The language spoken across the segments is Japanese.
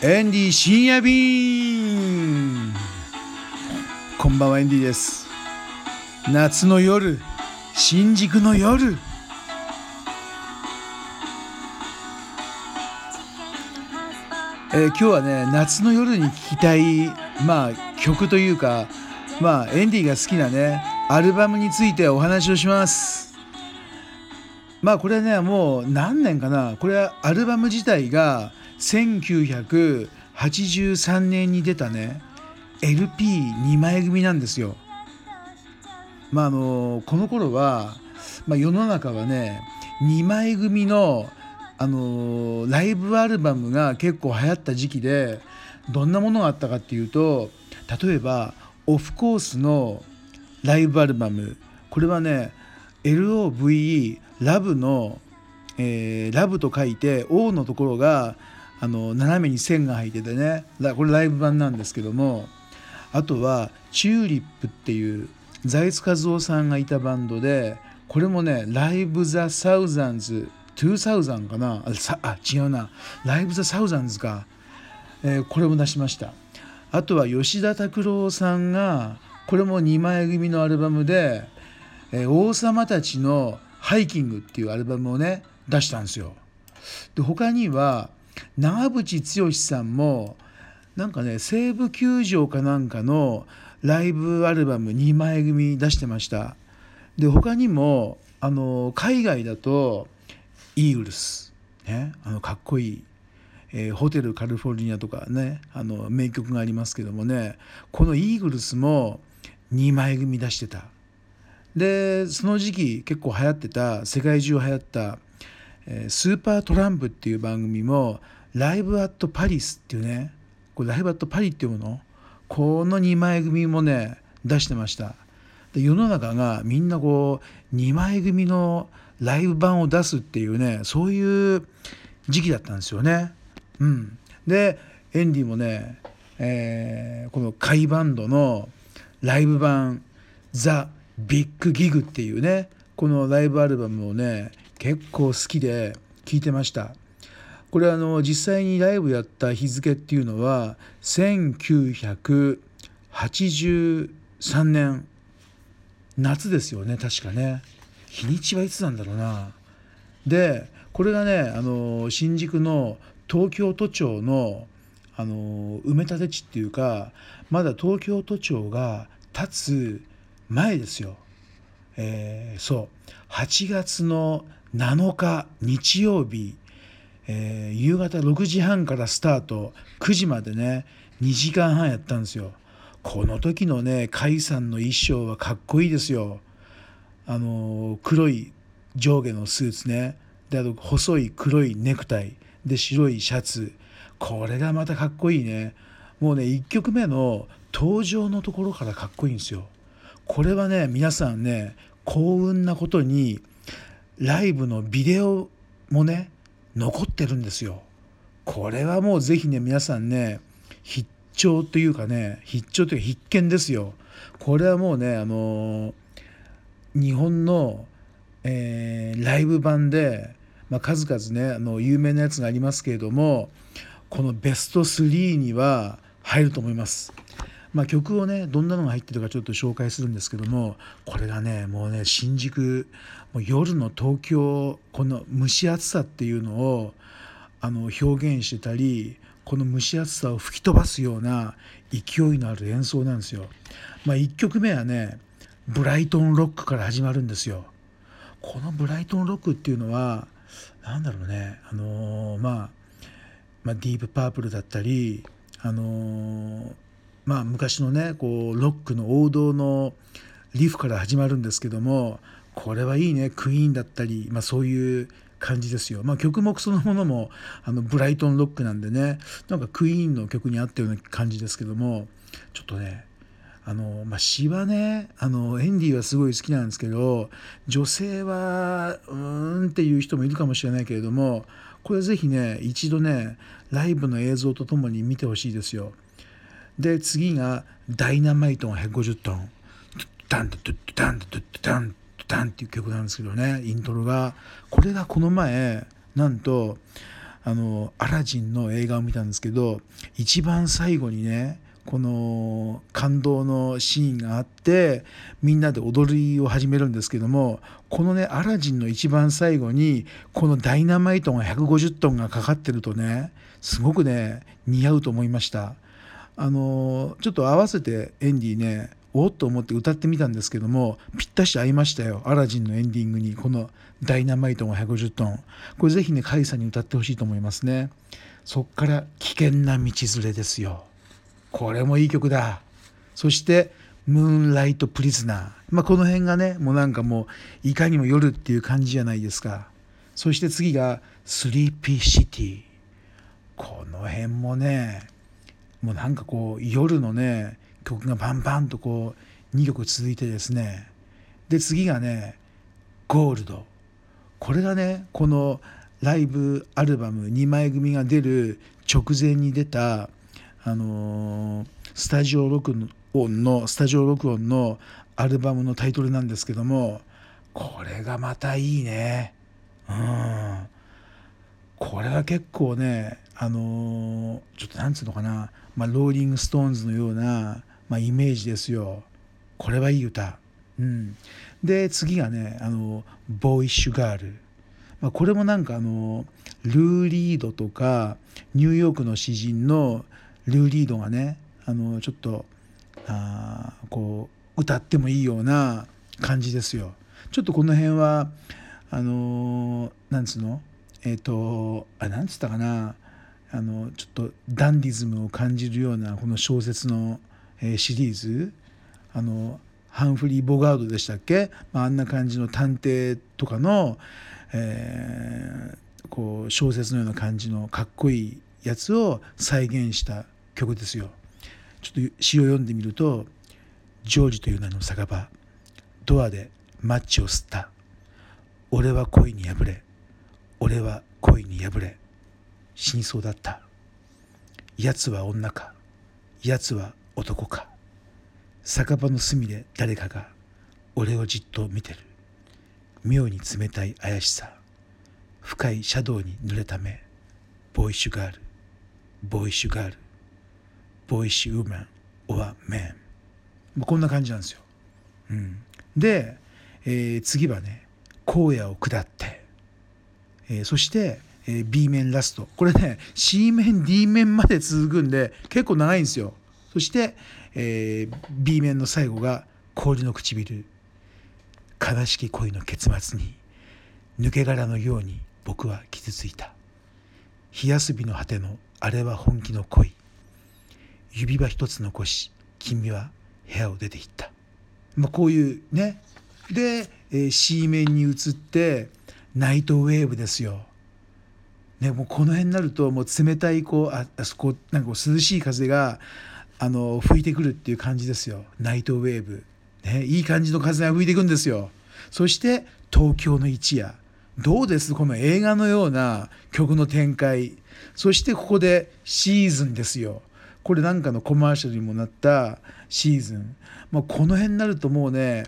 エンディ深夜便こんばんはエンディです。夏の夜新宿の夜。えー今日はね夏の夜に聴きたいまあ曲というかまあエンディが好きなねアルバムについてお話をします。まあこれねもう何年かな。これはアルバム自体が1983年に出たね LP2 枚組なんですよ。まああのこの頃は、まあ、世の中はね2枚組のあのライブアルバムが結構流行った時期でどんなものがあったかっていうと例えばオフコースのライブアルバム。これはね LOVE ラブの、えーラブと書いて O のところがあの斜めに線が入っててね。これライブ版なんですけども。あとはチューリップっていう財津和夫さんがいたバンドでこれもねライブ・ザ・サウザンズ2000かな。ああ違うな。ライブ・ザ・サウザンズか、えーこれも出しました。あとは吉田拓郎さんがこれも2枚組のアルバムで「えー王様たちのハイキング」っていうアルバムをね出したんですよ。で他には長渕剛さんもなんかね西武球場かなんかのライブアルバム2枚組出してました。で他にもあの海外だとイーグルス、ね、あのかっこいい、えーホテルカリフォルニアとかねあの名曲がありますけどもねこのイーグルスも2枚組出してた。でその時期結構流行ってた世界中流行った、えースーパートランプっていう番組もライブアットパリスっていうねこれライブアットパリっていうもの？この2枚組もね出してましたで世の中がみんなこう2枚組のライブ版を出すっていうねそういう時期だったんですよね。うん、でエンディもね、えーこのカイバンドのライブ版「ザ・ビッグ・ギグ」っていうねこのライブアルバムをね結構好きで聴いてました。これあの実際にライブやった日付っていうのは1983年夏ですよね確かね。日にちはいつなんだろうな。でこれがねあの新宿の東京都庁のあの埋め立て地っていうかまだ東京都庁が建つ前ですよ。えーそう。8月の7日日曜日、えー夕方6時半からスタート。9時までね2時間半やったんですよ。この時のね甲斐さんの衣装はかっこいいですよ。あのー黒い上下のスーツね。であと細い黒いネクタイ。で白いシャツ。これがまたかっこいいね。もうね1曲目の登場のところからかっこいいんですよ。これはね皆さんね幸運なことにライブのビデオもね残ってるんですよこれはもうぜひね皆さんね必聴というかね必聴というか必見ですよこれはもうねあの日本の、えーライブ版で、まあ、数々ねあの有名なやつがありますけれどもこのベスト3には入ると思います。まあ、曲をねどんなのが入ってるかちょっと紹介するんですけどもこれがねもうね新宿もう夜の東京この蒸し暑さっていうのをあの表現してたりこの蒸し暑さを吹き飛ばすような勢いのある演奏なんですよ。まあ、1曲目はねブライトンロックから始まるんですよ。このブライトンロックっていうのはなんだろうねあのーまあまあ、ディープパープルだったり、あのーまあ、昔のねこうロックの王道のリフから始まるんですけどもこれはいいねクイーンだったり、まあ、そういう感じですよ、まあ、曲目そのものもあのブライトンロックなんでねなんかクイーンの曲に合ったような感じですけどもちょっとねあの、まあ、詩はねあのエンディはすごい好きなんですけど女性はうーんっていう人もいるかもしれないけれどもこれぜひね一度ねライブの映像とともに見てほしいですよ。で次が「ダイナマイトン。150トン」「ダンドッドゥダンドッダンダン」っていう曲なんですけどねイントロがこれがこの前なんとあのアラジンの映画を見たんですけど一番最後にねこの感動のシーンがあってみんなで踊りを始めるんですけどもこのねアラジンの一番最後にこのダイナマイトが150トンがかかってるとねすごくね似合うと思いましたあのちょっと合わせてエンディーねおっと思って歌ってみたんですけどもぴったし合いましたよ。アラジンのエンディングにこのダイナマイトが150トン。これぜひね甲斐さんに歌ってほしいと思いますね。そっから危険な道連れですよ。これもいい曲だ。そしてムーンライトプリズナー、まあ、この辺がねもうなんかもういかにも夜っていう感じじゃないですか。そして次がスリーピーシティ。この辺もねもうなんかこう夜のね曲がバンバンとこう2曲続いてですね。で次がねゴールド。これがねこのライブアルバム2枚組が出る直前に出たあのスタジオ録音のスタジオ録音のアルバムのタイトルなんですけどもこれがまたいいね。うん。これは結構ねあのちょっとなんつうのかな、まあ、ローリング・ストーンズのような、まあ、イメージですよ。これはいい歌。うん。で次がねあのボーイッシュガールまあ、これもなんかあのルー・リードとかニューヨークの詩人のルー・リードがねあのちょっとあこう歌ってもいいような感じですよ。ちょっとこの辺はあのなんつうの？えっ、ー、とあなんつったかな？あのちょっとダンディズムを感じるようなこの小説の、えー、シリーズ。あのハンフリー・ボガードでしたっけ、まあ、あんな感じの探偵とかの、えー、こう小説のような感じのかっこいいやつを再現した曲ですよ。ちょっと詩を読んでみると「ジョージという名の酒場。ドアでマッチを吸った。俺は恋に破れ。俺は恋に破れ。死にそうだった。奴は女か。奴は男か。酒場の隅で誰かが俺をじっと見てる。妙に冷たい怪しさ。深いシャドウに濡れた目。ボーイッシュガール。ボーイッシュガール。ボーイッシュウーマン。オアメン。こんな感じなんですよ。うん、で、えー、次はね荒野を下って、えー、そして、え、B 面ラスト。これね C 面 D 面まで続くんで結構長いんですよ。そして、え、B 面の最後が氷の唇。悲しき恋の結末に抜け殻のように僕は傷ついた。火休びの果てのあれは本気の恋。指輪一つ残し君は部屋を出て行った、まあ、こういうね。で、え、C 面に移ってナイトウェーブですよ。ね、もうこの辺になるともう冷たいこうああそこなんかこう涼しい風があの吹いてくるっていう感じですよ。ナイトウェーブ、ね、いい感じの風が吹いてくんですよ。そして東京の一夜。どうです？この映画のような曲の展開。そしてここでシーズンですよ。これなんかのコマーシャルにもなったシーズン、まあ、この辺になるともうね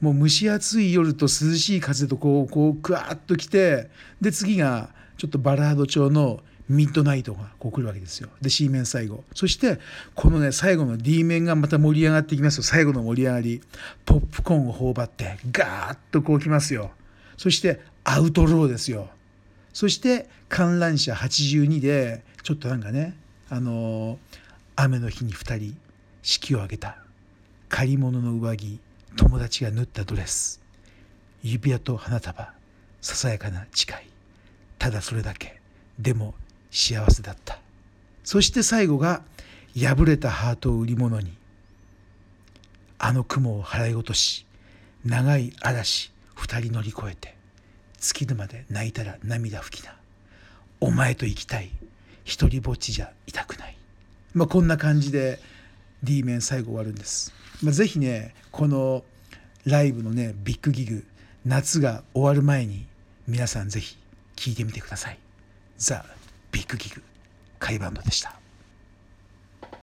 もう蒸し暑い夜と涼しい風とこうこうクワーッと来てで次がちょっとバラード調のミッドナイトがこう来るわけですよ。で C 面最後。そしてこのね最後の D 面がまた盛り上がっていきますよ。最後の盛り上がり。ポップコーンを頬張ってガーッとこう来ますよ。そしてアウトローですよ。そして観覧車82でちょっとなんかねあのー雨の日に2人式を挙げた。借り物の上着友達が縫ったドレス。指輪と花束。ささやかな誓い。ただそれだけ。でも幸せだった。そして最後が破れたハートを売り物に。あの雲を払い落とし長い嵐二人乗り越えて尽きるまで泣いたら涙拭きな。お前と生きたい。一りぼっちじゃいたくない。まあ、こんな感じで D 面最後終わるんです。まあ、ぜひねこのライブのねビッグギグ夏が終わる前に皆さんぜひ聴いてみてください。ザ・ビッグギグカイバンドでした。